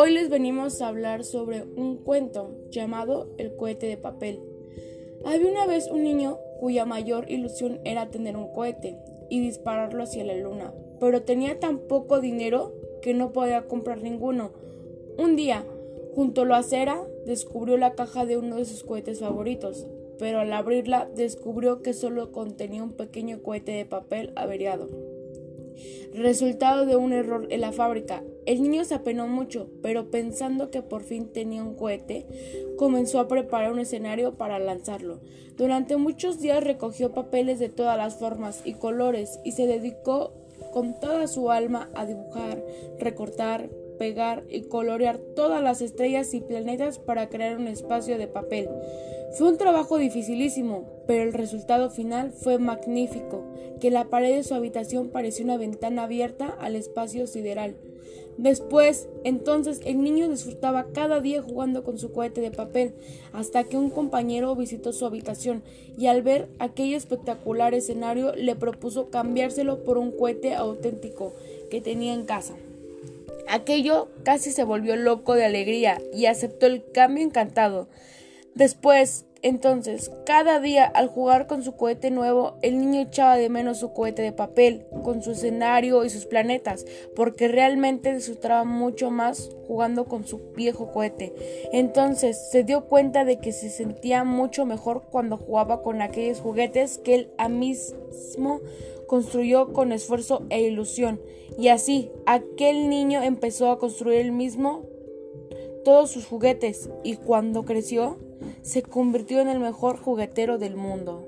Hoy les venimos a hablar sobre un cuento llamado El cohete de papel. Había una vez un niño cuya mayor ilusión era tener un cohete y dispararlo hacia la luna, pero tenía tan poco dinero que no podía comprar ninguno. Un día, junto a la acera, descubrió la caja de uno de sus cohetes favoritos, pero al abrirla descubrió que solo contenía un pequeño cohete de papel averiado. Resultado de un error en la fábrica, el niño se apenó mucho, pero pensando que por fin tenía un cohete, comenzó a preparar un escenario para lanzarlo. Durante muchos días recogió papeles de todas las formas y colores y se dedicó con toda su alma a dibujar, recortar, pegar y colorear todas las estrellas y planetas para crear un espacio de papel. Fue un trabajo dificilísimo, pero el resultado final fue magnífico, que la pared de su habitación parecía una ventana abierta al espacio sideral. Después, entonces, el niño disfrutaba cada día jugando con su cohete de papel, hasta que un compañero visitó su habitación y al ver aquel espectacular escenario le propuso cambiárselo por un cohete auténtico que tenía en casa. Aquello casi se volvió loco de alegría y aceptó el cambio encantado. Después, entonces, cada día al jugar con su cohete nuevo, el niño echaba de menos su cohete de papel, con su escenario y sus planetas, porque realmente disfrutaba mucho más jugando con su viejo cohete. Entonces se dio cuenta de que se sentía mucho mejor cuando jugaba con aquellos juguetes que él a mismo construyó con esfuerzo e ilusión. Y así, aquel niño empezó a construir el mismo todos sus juguetes y cuando creció se convirtió en el mejor juguetero del mundo.